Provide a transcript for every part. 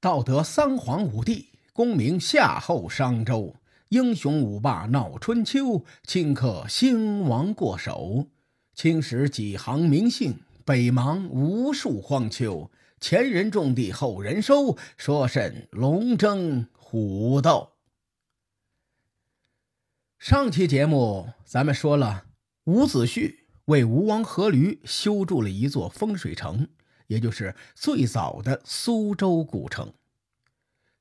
道德三皇五帝，功名夏后商周，英雄五霸闹春秋，顷刻兴亡过手。青史几行名姓，北邙无数荒丘。前人种地，后人收，说甚龙争虎斗？上期节目咱们说了，伍子胥为吴王阖闾修筑了一座风水城。也就是最早的苏州古城。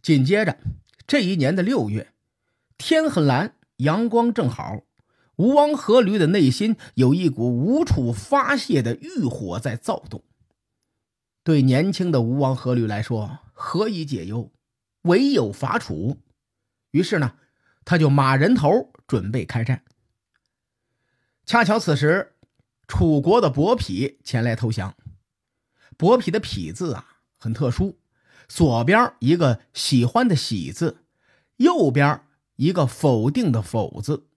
紧接着，这一年的六月，天很蓝，阳光正好，吴王阖闾的内心有一股无处发泄的欲火在躁动。对年轻的吴王阖闾来说，何以解忧？唯有伐楚。于是呢，他就马人头准备开战。恰巧此时，楚国的伯嚭前来投降。伯嚭的嚭字啊，很特殊，左边一个喜欢的喜字，右边一个否定的否字。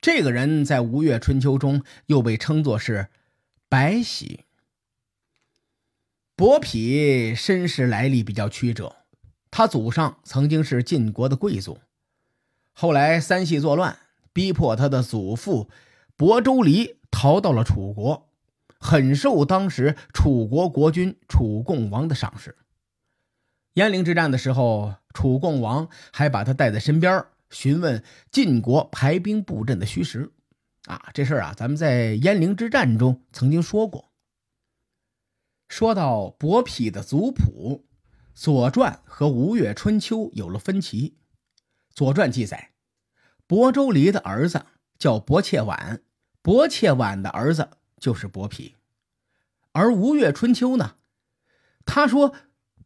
这个人在吴越春秋中又被称作是白喜。伯嚭身世来历比较曲折，他祖上曾经是晋国的贵族，后来三系作乱，逼迫他的祖父亳州离逃到了楚国。很受当时楚国国君楚共王的赏识。鄢陵之战的时候，楚共王还把他带在身边，询问晋国排兵布阵的虚实。啊，这事儿啊，咱们在鄢陵之战中曾经说过。说到伯嚭的族谱，《左传》和《吴越春秋》有了分歧。《左传》记载，伯州离的儿子叫伯切晚，伯切晚的儿子。就是伯嚭，而吴越春秋呢，他说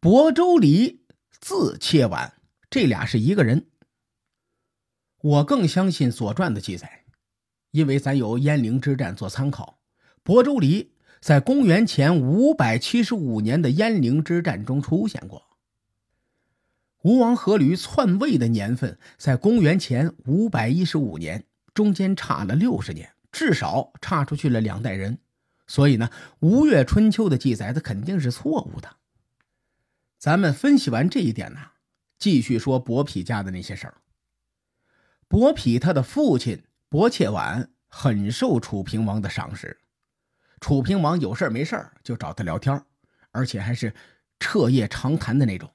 亳州离字切晚，这俩是一个人。我更相信《左传》的记载，因为咱有鄢陵之战做参考。亳州离在公元前五百七十五年的鄢陵之战中出现过。吴王阖闾篡位的年份在公元前五百一十五年，中间差了六十年。至少差出去了两代人，所以呢，《吴越春秋》的记载它肯定是错误的。咱们分析完这一点呢，继续说伯嚭家的那些事儿。伯嚭他的父亲伯切晚很受楚平王的赏识，楚平王有事儿没事儿就找他聊天，而且还是彻夜长谈的那种。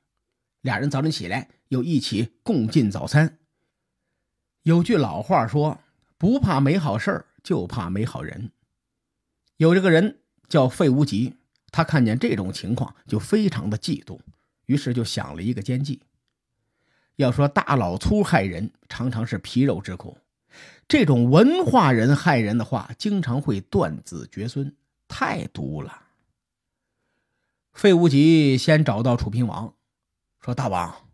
俩人早晨起来又一起共进早餐。有句老话说：“不怕没好事儿。”就怕没好人。有这个人叫费无极，他看见这种情况就非常的嫉妒，于是就想了一个奸计。要说大老粗害人，常常是皮肉之苦；这种文化人害人的话，经常会断子绝孙，太毒了。费无极先找到楚平王，说：“大王，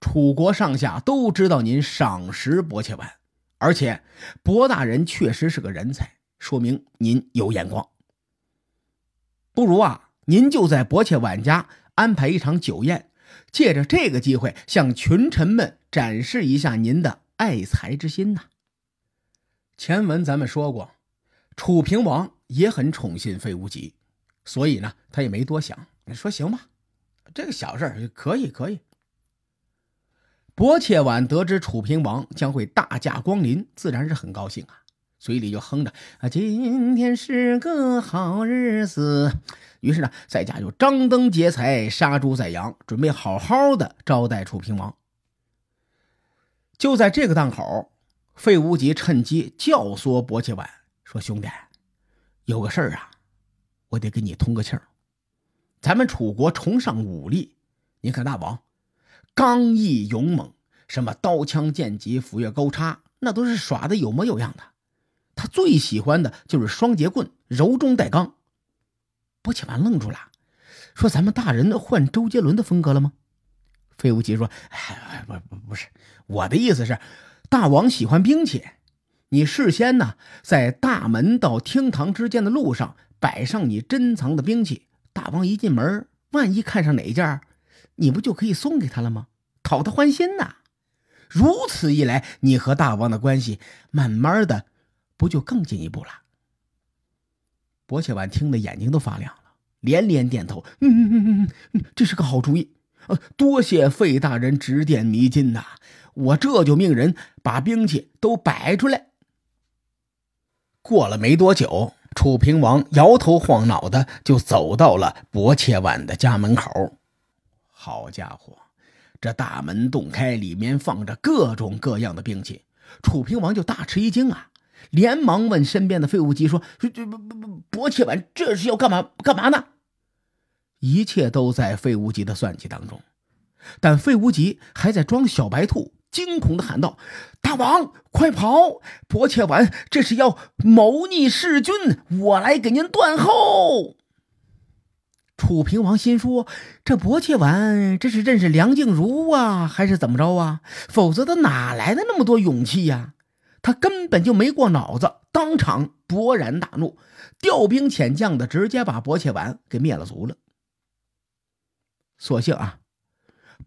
楚国上下都知道您赏识伯切晚。”而且，博大人确实是个人才，说明您有眼光。不如啊，您就在伯妾晚家安排一场酒宴，借着这个机会向群臣们展示一下您的爱才之心呐。前文咱们说过，楚平王也很宠信费无极，所以呢，他也没多想，说行吧，这个小事可以，可以。伯切晚得知楚平王将会大驾光临，自然是很高兴啊，嘴里就哼着啊，今天是个好日子。于是呢，在家就张灯结彩，杀猪宰羊，准备好好的招待楚平王。就在这个档口，费无极趁机教唆伯切晚说：“兄弟，有个事儿啊，我得跟你通个气儿。咱们楚国崇尚武力，你看大王。”刚毅勇猛，什么刀枪剑戟斧钺钩叉，那都是耍的有模有样的。他最喜欢的就是双节棍，柔中带刚。伯切晚愣住了，说：“咱们大人换周杰伦的风格了吗？”费无极说：“哎，不不不是，我的意思是，大王喜欢兵器，你事先呢，在大门到厅堂之间的路上摆上你珍藏的兵器，大王一进门，万一看上哪件。”你不就可以送给他了吗？讨他欢心呐！如此一来，你和大王的关系慢慢的不就更进一步了？伯切晚听得眼睛都发亮了，连连点头：“嗯嗯嗯嗯嗯，这是个好主意。呃，多谢费大人指点迷津呐！我这就命人把兵器都摆出来。过了没多久，楚平王摇头晃脑的就走到了薄切婉的家门口。好家伙，这大门洞开，里面放着各种各样的兵器。楚平王就大吃一惊啊，连忙问身边的费无极说：“这这不不不，薄切婉这是要干嘛干嘛呢？”一切都在费无极的算计当中，但费无极还在装小白兔，惊恐的喊道：“大王，快跑！薄切婉这是要谋逆弑君，我来给您断后。”楚平王心说：“这薄切丸这是认识梁静茹啊，还是怎么着啊？否则他哪来的那么多勇气呀？他根本就没过脑子，当场勃然大怒，调兵遣将的直接把薄切丸给灭了族了。所幸啊，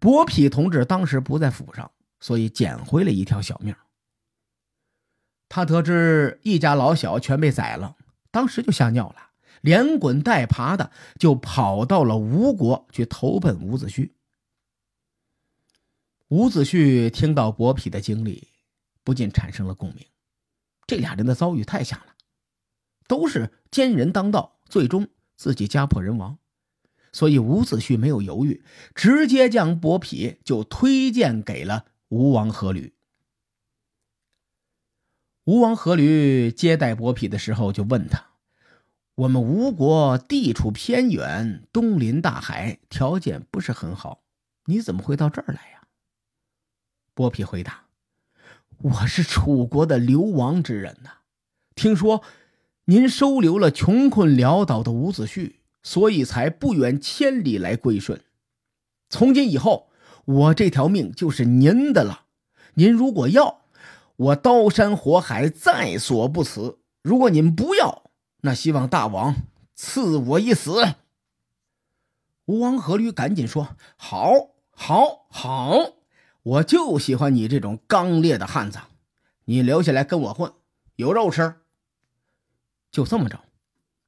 薄皮同志当时不在府上，所以捡回了一条小命。他得知一家老小全被宰了，当时就吓尿了。”连滚带爬的就跑到了吴国去投奔伍子胥。伍子胥听到伯嚭的经历，不禁产生了共鸣。这俩人的遭遇太像了，都是奸人当道，最终自己家破人亡。所以伍子胥没有犹豫，直接将伯嚭就推荐给了吴王阖闾。吴王阖闾接待伯嚭的时候，就问他。我们吴国地处偏远，东临大海，条件不是很好。你怎么会到这儿来呀？剥皮回答：“我是楚国的流亡之人呐。听说您收留了穷困潦倒的伍子胥，所以才不远千里来归顺。从今以后，我这条命就是您的了。您如果要，我刀山火海在所不辞；如果您不要，那希望大王赐我一死。吴王阖闾赶紧说：“好，好，好！我就喜欢你这种刚烈的汉子。你留下来跟我混，有肉吃。”就这么着，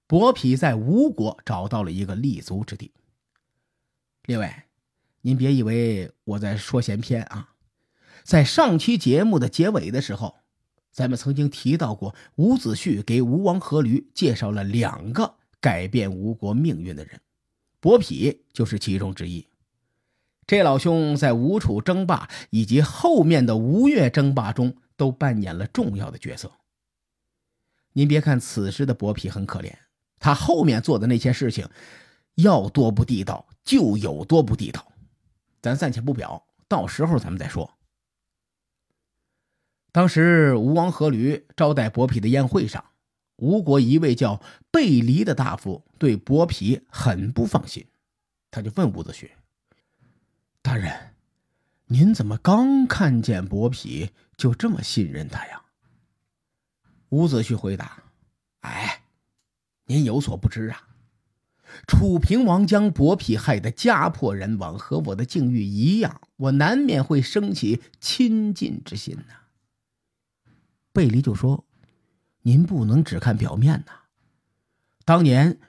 伯嚭在吴国找到了一个立足之地。另外，您别以为我在说闲篇啊，在上期节目的结尾的时候。咱们曾经提到过，伍子胥给吴王阖闾介绍了两个改变吴国命运的人，伯嚭就是其中之一。这老兄在吴楚争霸以及后面的吴越争霸中都扮演了重要的角色。您别看此时的伯嚭很可怜，他后面做的那些事情，要多不地道就有多不地道，咱暂且不表，到时候咱们再说。当时吴王阖闾招待伯嚭的宴会上，吴国一位叫贝离的大夫对伯嚭很不放心，他就问伍子胥：“大人，您怎么刚看见伯嚭就这么信任他呀？”伍子胥回答：“哎，您有所不知啊，楚平王将伯嚭害得家破人亡，和我的境遇一样，我难免会生起亲近之心呐。”贝离就说：“您不能只看表面呐。当年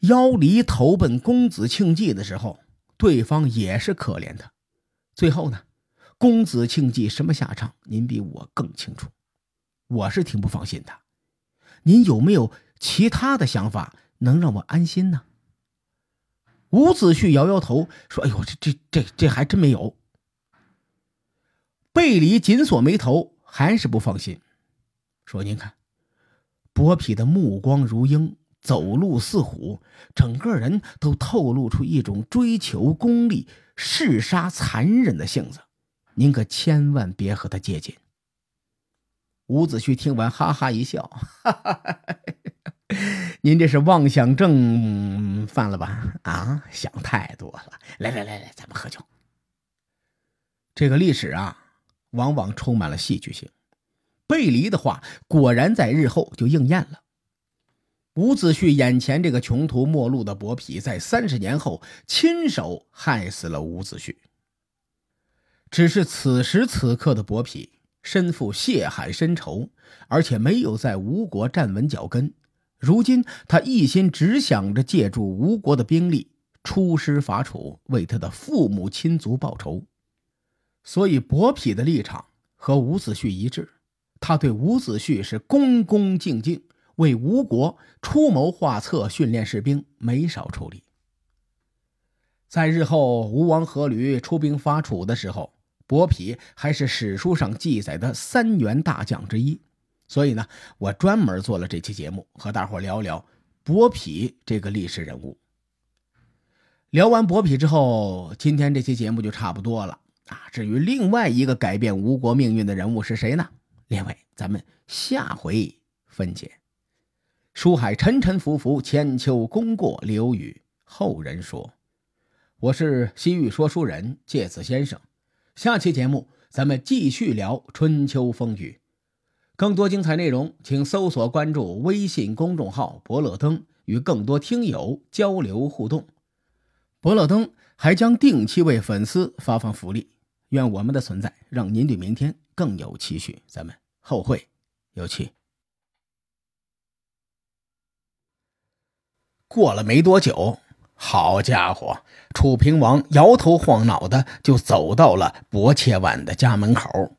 妖离投奔公子庆忌的时候，对方也是可怜他。最后呢，公子庆忌什么下场，您比我更清楚。我是挺不放心的。您有没有其他的想法能让我安心呢？”伍子胥摇摇头说：“哎呦，这这这这还真没有。”贝离紧锁眉头，还是不放心。说：“您看，伯嚭的目光如鹰，走路似虎，整个人都透露出一种追求功利、嗜杀残忍的性子。您可千万别和他接近。”伍子胥听完，哈哈一笑：“哈哈哈，您这是妄想症犯了吧？啊，想太多了。来来来来，咱们喝酒。这个历史啊，往往充满了戏剧性。”背离的话果然在日后就应验了。伍子胥眼前这个穷途末路的伯嚭，在三十年后亲手害死了伍子胥。只是此时此刻的伯嚭身负血海深仇，而且没有在吴国站稳脚跟。如今他一心只想着借助吴国的兵力出师伐楚，为他的父母亲族报仇。所以伯嚭的立场和伍子胥一致，他对伍子胥是恭恭敬敬，为吴国出谋划策、训练士兵，没少出力。在日后吴王阖闾出兵伐楚的时候，伯嚭还是史书上记载的三员大将之一。所以呢，我专门做了这期节目，和大伙聊聊伯嚭这个历史人物。聊完伯嚭之后，今天这期节目就差不多了啊。至于另外一个改变吴国命运的人物是谁呢？列位，咱们下回分解。书海沉沉浮浮，千秋功过留与后人说。我是西域说书人介子先生，下期节目咱们继续聊春秋风雨。更多精彩内容，请搜索关注微信公众号“伯乐灯”，与更多听友交流互动。伯乐灯还将定期为粉丝发放福利。愿我们的存在让您对明天更有期许。咱们后会有期。过了没多久。好家伙！楚平王摇头晃脑的就走到了薄切婉的家门口。